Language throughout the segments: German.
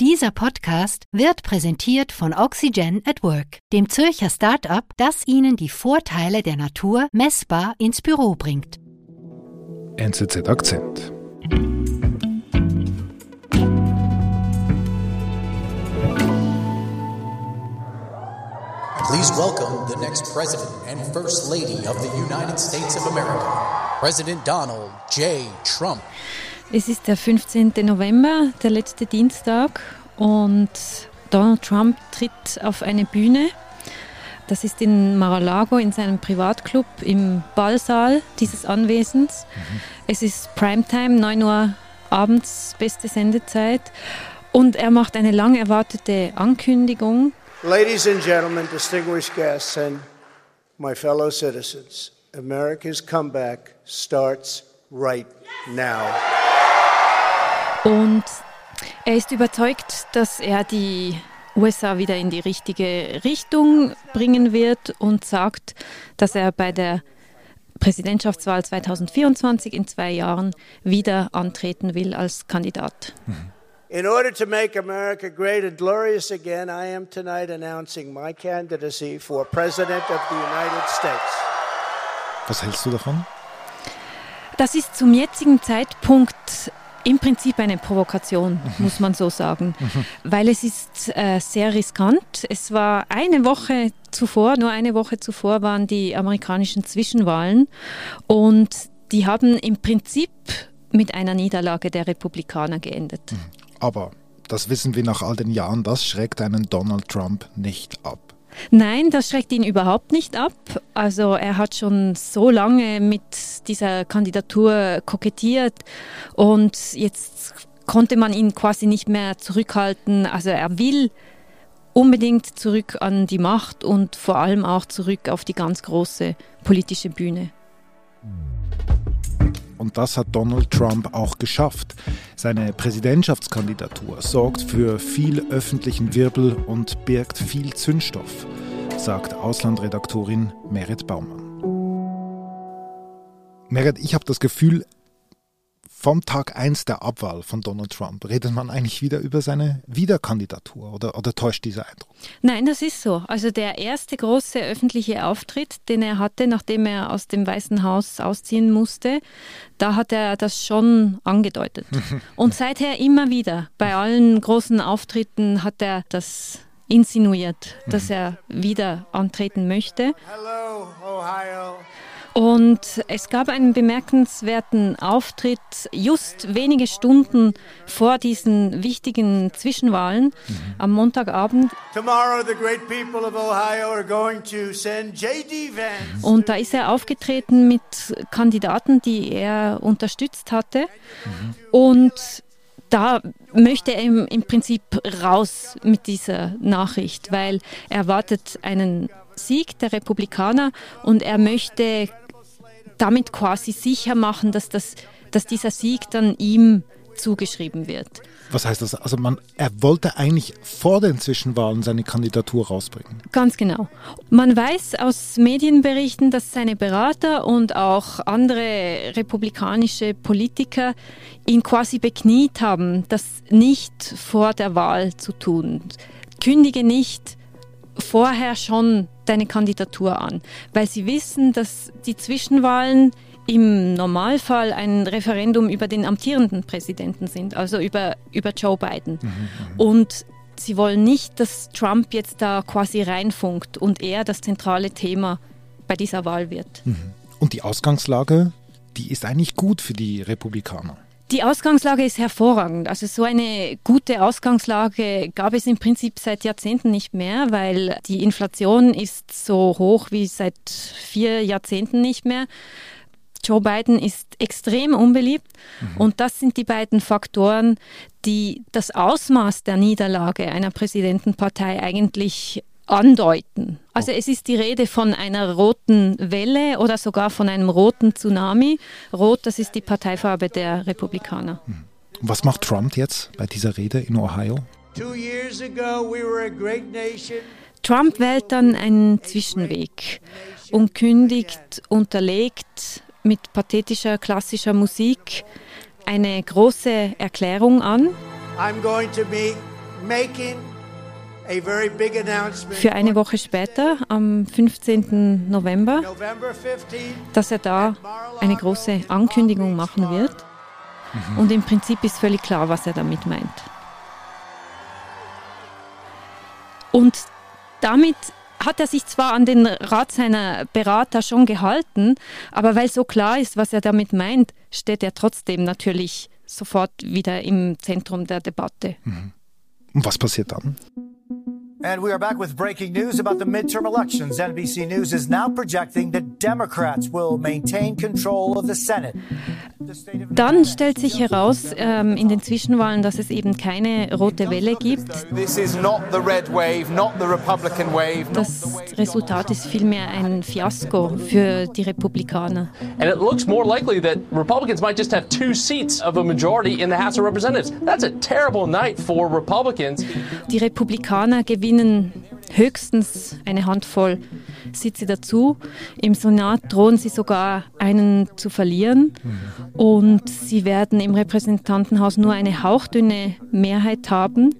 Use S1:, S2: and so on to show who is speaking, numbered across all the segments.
S1: Dieser Podcast wird präsentiert von Oxygen at Work, dem Zürcher Start-up, das Ihnen die Vorteile der Natur messbar ins Büro bringt.
S2: NZZ Akzent.
S3: Please welcome the next President and First Lady of the United States of America, President Donald J. Trump.
S4: Es ist der 15. November, der letzte Dienstag, und Donald Trump tritt auf eine Bühne. Das ist in Mar-a-Lago in seinem Privatclub im Ballsaal dieses Anwesens. Mhm. Es ist Primetime, 9 Uhr abends, beste Sendezeit. Und er macht eine lang erwartete Ankündigung.
S5: Ladies and gentlemen, distinguished guests and my fellow citizens, America's comeback starts right now.
S4: Und er ist überzeugt, dass er die USA wieder in die richtige Richtung bringen wird und sagt, dass er bei der Präsidentschaftswahl 2024 in zwei Jahren wieder antreten will als Kandidat.
S5: In order to make America great and glorious again, I am tonight announcing my candidacy for President of the United States.
S2: Was hältst du davon?
S4: Das ist zum jetzigen Zeitpunkt im Prinzip eine Provokation, muss man so sagen, weil es ist äh, sehr riskant. Es war eine Woche zuvor, nur eine Woche zuvor waren die amerikanischen Zwischenwahlen und die haben im Prinzip mit einer Niederlage der Republikaner geendet.
S2: Aber das wissen wir nach all den Jahren, das schreckt einen Donald Trump nicht ab.
S4: Nein, das schreckt ihn überhaupt nicht ab. Also er hat schon so lange mit dieser Kandidatur kokettiert und jetzt konnte man ihn quasi nicht mehr zurückhalten. Also er will unbedingt zurück an die Macht und vor allem auch zurück auf die ganz große politische Bühne.
S2: Und das hat Donald Trump auch geschafft. Seine Präsidentschaftskandidatur sorgt für viel öffentlichen Wirbel und birgt viel Zündstoff, sagt Auslandredaktorin Merit Baumann. Merit, ich habe das Gefühl, vom Tag 1 der Abwahl von Donald Trump redet man eigentlich wieder über seine Wiederkandidatur oder, oder täuscht dieser Eindruck?
S4: Nein, das ist so. Also der erste große öffentliche Auftritt, den er hatte, nachdem er aus dem Weißen Haus ausziehen musste, da hat er das schon angedeutet. Und seither immer wieder, bei allen großen Auftritten hat er das insinuiert, dass er wieder antreten möchte.
S5: Hello, Ohio.
S4: Und es gab einen bemerkenswerten Auftritt just wenige Stunden vor diesen wichtigen Zwischenwahlen mhm. am Montagabend. Und da ist er aufgetreten mit Kandidaten, die er unterstützt hatte. Mhm. Und da möchte er im, im Prinzip raus mit dieser Nachricht, weil er erwartet einen Sieg der Republikaner und er möchte damit quasi sicher machen, dass, das, dass dieser Sieg dann ihm zugeschrieben wird.
S2: Was heißt das? Also man, er wollte eigentlich vor den Zwischenwahlen seine Kandidatur rausbringen.
S4: Ganz genau. Man weiß aus Medienberichten, dass seine Berater und auch andere republikanische Politiker ihn quasi bekniet haben, das nicht vor der Wahl zu tun. Kündige nicht vorher schon deine Kandidatur an, weil sie wissen, dass die Zwischenwahlen im Normalfall ein Referendum über den amtierenden Präsidenten sind, also über, über Joe Biden. Mhm, mhm. und sie wollen nicht, dass Trump jetzt da quasi reinfunkt und er das zentrale Thema bei dieser Wahl wird.
S2: Mhm. Und die Ausgangslage, die ist eigentlich gut für die Republikaner.
S4: Die Ausgangslage ist hervorragend. Also so eine gute Ausgangslage gab es im Prinzip seit Jahrzehnten nicht mehr, weil die Inflation ist so hoch wie seit vier Jahrzehnten nicht mehr. Joe Biden ist extrem unbeliebt mhm. und das sind die beiden Faktoren, die das Ausmaß der Niederlage einer Präsidentenpartei eigentlich andeuten. Also es ist die Rede von einer roten Welle oder sogar von einem roten Tsunami. Rot, das ist die Parteifarbe der Republikaner. Hm.
S2: Was macht Trump jetzt bei dieser Rede in Ohio?
S4: Trump wählt dann einen Zwischenweg und kündigt unterlegt mit pathetischer klassischer Musik eine große Erklärung an. I'm going to be
S5: making
S4: Für eine Woche später, am 15. November,
S5: November 15th
S4: dass er da eine große Ankündigung machen wird. Und im Prinzip ist völlig klar, was er damit meint. Und damit hat er sich zwar an den Rat seiner Berater schon gehalten, aber weil so klar ist, was er damit meint, steht er trotzdem natürlich sofort wieder im Zentrum der Debatte.
S2: Und was passiert dann?
S6: And we are back with breaking news about the midterm elections. NBC News is now projecting that Democrats will maintain control of the Senate. The state of
S4: Dann stellt sich heraus ähm, in den Zwischenwahlen, dass es eben keine rote Welle gibt.
S7: This is not the red wave, not the Republican wave.
S4: Das Resultat ist vielmehr ein Fiasko für die Republikaner.
S8: And it looks more likely that Republicans might just have two seats of a majority in the House of Representatives. That's a terrible night for Republicans.
S4: Die Republikaner gewinnen höchstens eine Handvoll Sitze dazu. Im Senat drohen sie sogar einen zu verlieren. Und sie werden im Repräsentantenhaus nur eine hauchdünne Mehrheit haben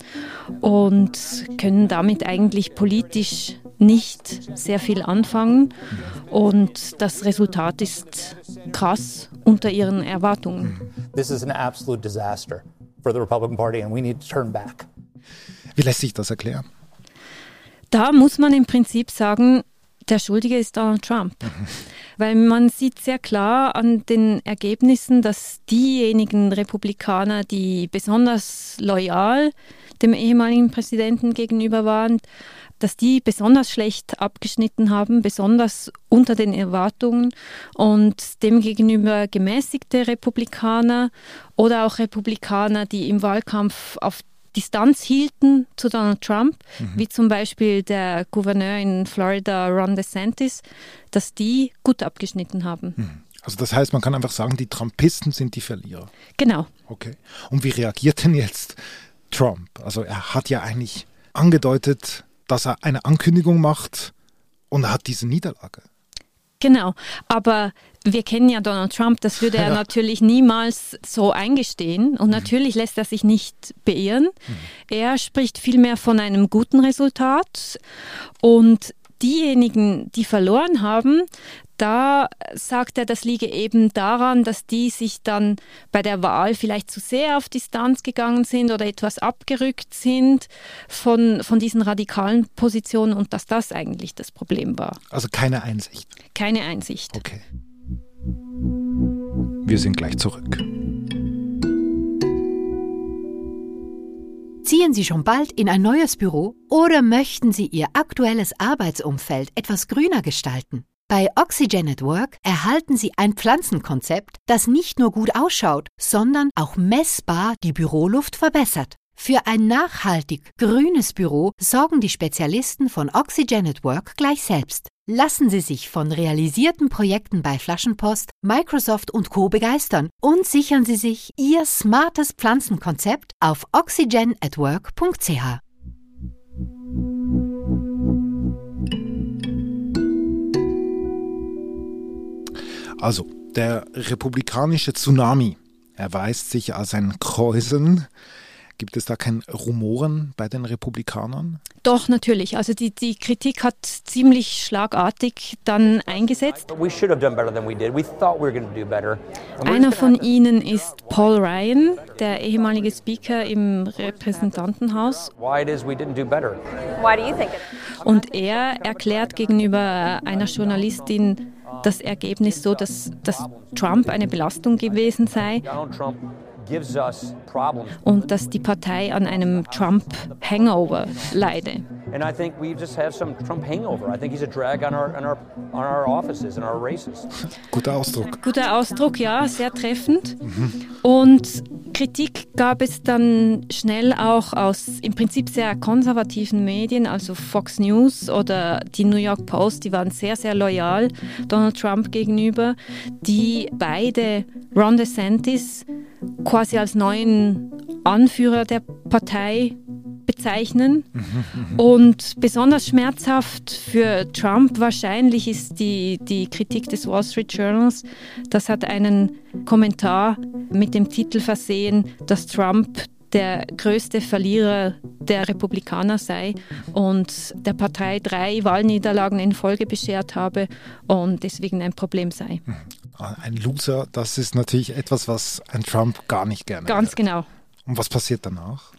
S4: und können damit eigentlich politisch nicht sehr viel anfangen. Und das Resultat ist krass unter ihren Erwartungen.
S9: This is an absolute disaster for the Republican Party, and we need to turn back.
S2: Wie lässt sich das erklären?
S4: Da muss man im Prinzip sagen, der Schuldige ist Donald Trump. Weil man sieht sehr klar an den Ergebnissen, dass diejenigen Republikaner, die besonders loyal dem ehemaligen Präsidenten gegenüber waren, dass die besonders schlecht abgeschnitten haben, besonders unter den Erwartungen und demgegenüber gemäßigte Republikaner oder auch Republikaner, die im Wahlkampf auf Distanz hielten zu Donald Trump, wie zum Beispiel der Gouverneur in Florida, Ron DeSantis, dass die gut abgeschnitten haben.
S2: Also das heißt, man kann einfach sagen, die Trumpisten sind die Verlierer.
S4: Genau.
S2: Okay. Und wie reagiert denn jetzt Trump? Also er hat ja eigentlich angedeutet, dass er eine Ankündigung macht und er hat diese Niederlage.
S4: Genau, aber wir kennen ja Donald Trump, das würde er
S2: Ja.
S4: natürlich niemals so eingestehen. Und natürlich lässt er sich nicht beirren. Er spricht vielmehr von einem guten Resultat. Und diejenigen, die verloren haben, da sagt er, das liege eben daran, dass die sich dann bei der Wahl vielleicht zu sehr auf Distanz gegangen sind oder etwas abgerückt sind von, von diesen radikalen Positionen und dass das eigentlich das Problem war.
S2: Also keine Einsicht.
S4: Keine Einsicht.
S2: Okay. Wir sind gleich zurück.
S1: Ziehen Sie schon bald in ein neues Büro oder möchten Sie Ihr aktuelles Arbeitsumfeld etwas grüner gestalten? Bei Oxygen at Work erhalten Sie ein Pflanzenkonzept, das nicht nur gut ausschaut, sondern auch messbar die Büroluft verbessert. Für ein nachhaltig grünes Büro sorgen die Spezialisten von Oxygen at Work gleich selbst. Lassen Sie sich von realisierten Projekten bei Flaschenpost, Microsoft und Co. begeistern und sichern Sie sich Ihr smartes Pflanzenkonzept auf oxygenatwork.ch.
S2: Also, der republikanische Tsunami erweist sich als ein Kräuseln. Gibt es da kein Rumoren bei den Republikanern?
S4: Doch, natürlich. Also die, die Kritik hat ziemlich schlagartig dann eingesetzt.
S9: But we should have done better than we did. We thought we were going to do better. And we're
S4: Einer von ihnen ist Paul Ryan, der ehemalige Speaker im Repräsentantenhaus.
S9: why it is we didn't do better.
S10: Why do you think it?
S4: Und er erklärt gegenüber einer Journalistin das Ergebnis so, dass, dass Trump eine Belastung gewesen sei und dass die Partei an einem Trump-Hangover leide.
S9: And I think we just have some Trump hangover. I think he's a drag on our, on our, on our offices and our races.
S2: Guter Ausdruck.
S4: Guter Ausdruck, ja, sehr treffend. Und Kritik gab es dann schnell auch aus im Prinzip sehr konservativen Medien, also Fox News oder die New York Post, die waren sehr, sehr loyal Donald Trump gegenüber, die beide Ron DeSantis quasi als neuen Anführer der Partei bezeichnen. Und besonders schmerzhaft für Trump wahrscheinlich ist die, die Kritik des Wall Street Journals. Das hat einen Kommentar mit dem Titel versehen, dass Trump der größte Verlierer der Republikaner sei und der Partei drei Wahlniederlagen in Folge beschert habe und deswegen ein Problem sei.
S2: Ein Loser, das ist natürlich etwas, was ein Trump gar nicht gerne
S4: Ganz
S2: hört.
S4: genau.
S2: Und was passiert danach?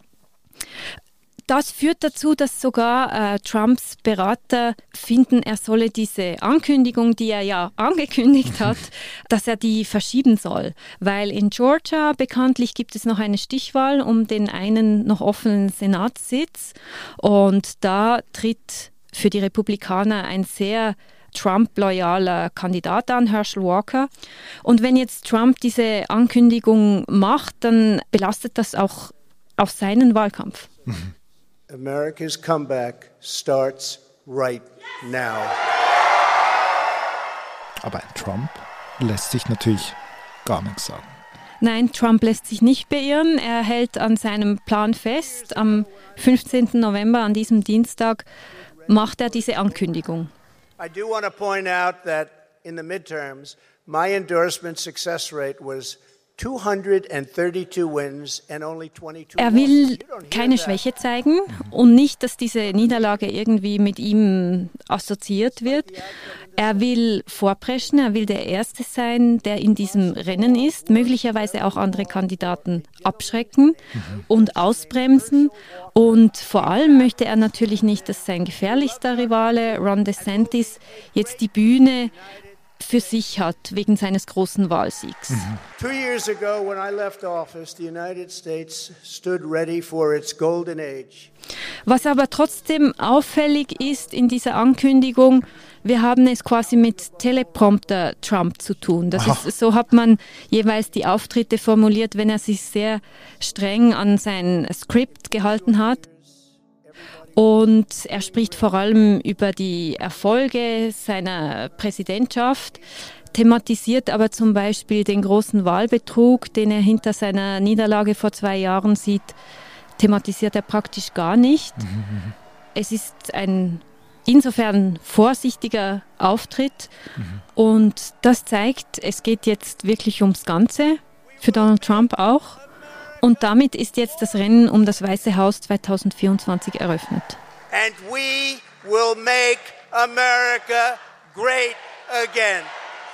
S4: Das führt dazu, dass sogar äh, Trumps Berater finden, er solle diese Ankündigung, die er ja angekündigt hat, dass er die verschieben soll. Weil in Georgia bekanntlich gibt es noch eine Stichwahl um den einen noch offenen Senatssitz. Und da tritt für die Republikaner ein sehr Trump-loyaler Kandidat an, Herschel Walker. Und wenn jetzt Trump diese Ankündigung macht, dann belastet das auch auf seinen Wahlkampf.
S5: America's comeback starts right now.
S2: Aber ein Trump lässt sich natürlich gar nichts sagen.
S4: Nein, Trump lässt sich nicht beirren. Er hält an seinem Plan fest. Am 15. November, an diesem Dienstag, macht er diese Ankündigung.
S5: I do want to point out that in the midterms, my endorsement success rate was 232 wins and only 22
S4: Er will keine Schwäche zeigen und nicht, dass diese Niederlage irgendwie mit ihm assoziiert wird. Er will vorpreschen, er will der Erste sein, der in diesem Rennen ist, möglicherweise auch andere Kandidaten abschrecken und ausbremsen. Und vor allem möchte er natürlich nicht, dass sein gefährlichster Rivale, Ron DeSantis, jetzt die Bühne für sich hat wegen seines großen Wahlsiegs.
S5: Two years ago, when I left office, the United States stood ready for its golden age.
S4: Was aber trotzdem auffällig ist in dieser Ankündigung, wir haben es quasi mit Teleprompter Trump zu tun. Das ist, so hat man jeweils die Auftritte formuliert, wenn er sich sehr streng an sein Skript gehalten hat. Und er spricht vor allem über die Erfolge seiner Präsidentschaft, thematisiert aber zum Beispiel den großen Wahlbetrug, den er hinter seiner Niederlage vor zwei Jahren sieht, thematisiert er praktisch gar nicht. Es ist ein insofern vorsichtiger Auftritt und das zeigt, es geht jetzt wirklich ums Ganze, für Donald Trump auch. Und damit ist jetzt das Rennen um das Weiße Haus 2024 eröffnet.
S5: And we will make America great again.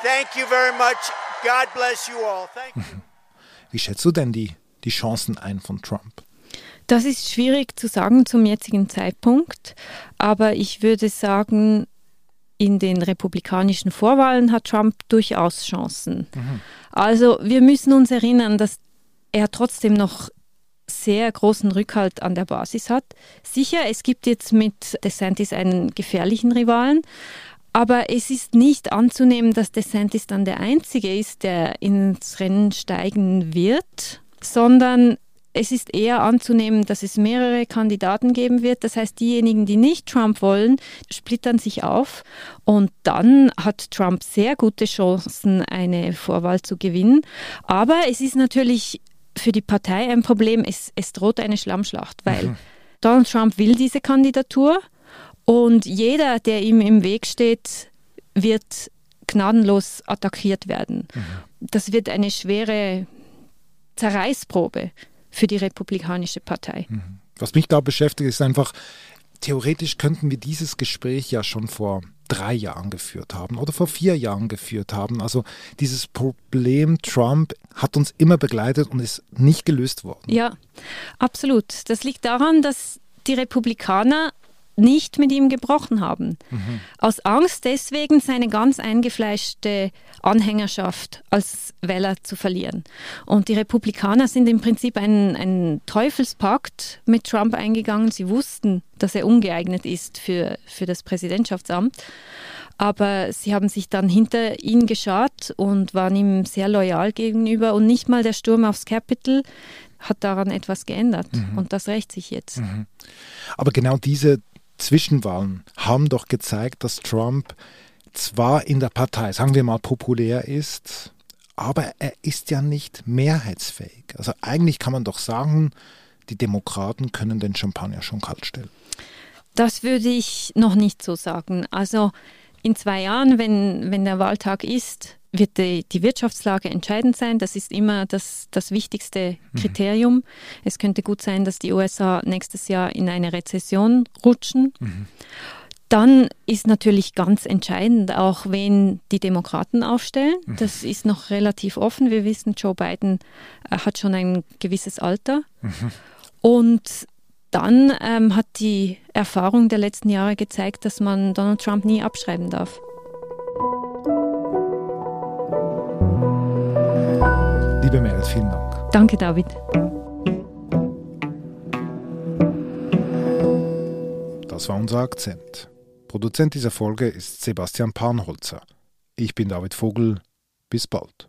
S5: Thank you very much. God bless you all. Thank you.
S2: Wie schätzt du denn die, die Chancen ein von Trump?
S4: Das ist schwierig zu sagen zum jetzigen Zeitpunkt, aber ich würde sagen, in den republikanischen Vorwahlen hat Trump durchaus Chancen. Also wir müssen uns erinnern, dass er trotzdem noch sehr großen Rückhalt an der Basis hat. Sicher, es gibt jetzt mit DeSantis einen gefährlichen Rivalen, aber es ist nicht anzunehmen, dass DeSantis dann der Einzige ist, der ins Rennen steigen wird, sondern es ist eher anzunehmen, dass es mehrere Kandidaten geben wird. Das heißt, diejenigen, die nicht Trump wollen, splittern sich auf. Und dann hat Trump sehr gute Chancen, eine Vorwahl zu gewinnen. Aber es ist natürlich für die Partei ein Problem. Es, es droht eine Schlammschlacht, weil Donald Trump will diese Kandidatur und jeder, der ihm im Weg steht, wird gnadenlos attackiert werden. Das wird eine schwere Zerreißprobe für die Republikanische Partei.
S2: Was mich da beschäftigt, ist einfach, theoretisch könnten wir dieses Gespräch ja schon vor drei Jahren geführt haben oder vor vier Jahren geführt haben. Also dieses Problem Trump hat uns immer begleitet und ist nicht gelöst worden.
S4: Ja, absolut. Das liegt daran, dass die Republikaner nicht mit ihm gebrochen haben. Aus Angst deswegen seine ganz eingefleischte Anhängerschaft als Wähler zu verlieren. Und die Republikaner sind im Prinzip einen, einen Teufelspakt mit Trump eingegangen. Sie wussten, dass er ungeeignet ist für, für das Präsidentschaftsamt. Aber sie haben sich dann hinter ihn geschart und waren ihm sehr loyal gegenüber. Und nicht mal der Sturm aufs Capitol hat daran etwas geändert. Und das rächt sich jetzt.
S2: Aber genau diese Zwischenwahlen haben doch gezeigt, dass Trump zwar in der Partei, sagen wir mal, populär ist, aber er ist ja nicht mehrheitsfähig. Also eigentlich kann man doch sagen, die Demokraten können den Champagner schon kalt stellen.
S4: Das würde ich noch nicht so sagen. Also in zwei Jahren, wenn, wenn der Wahltag ist, wird die, die, Wirtschaftslage entscheidend sein. Das ist immer das, das wichtigste mhm. Kriterium. Mhm. Es könnte gut sein, dass die USA nächstes Jahr in eine Rezession rutschen. Mhm. Dann ist natürlich ganz entscheidend auch, wen die Demokraten aufstellen. Mhm. Das ist noch relativ offen. Wir wissen, Joe Biden äh, hat schon ein gewisses Alter. Mhm. Und dann ähm, hat die Erfahrung der letzten Jahre gezeigt, dass man Donald Trump nie abschreiben darf.
S2: Liebe Merit, vielen Dank.
S4: Danke, David.
S2: Das war unser Akzent. Produzent dieser Folge ist Sebastian Panholzer. Ich bin David Vogel. Bis bald.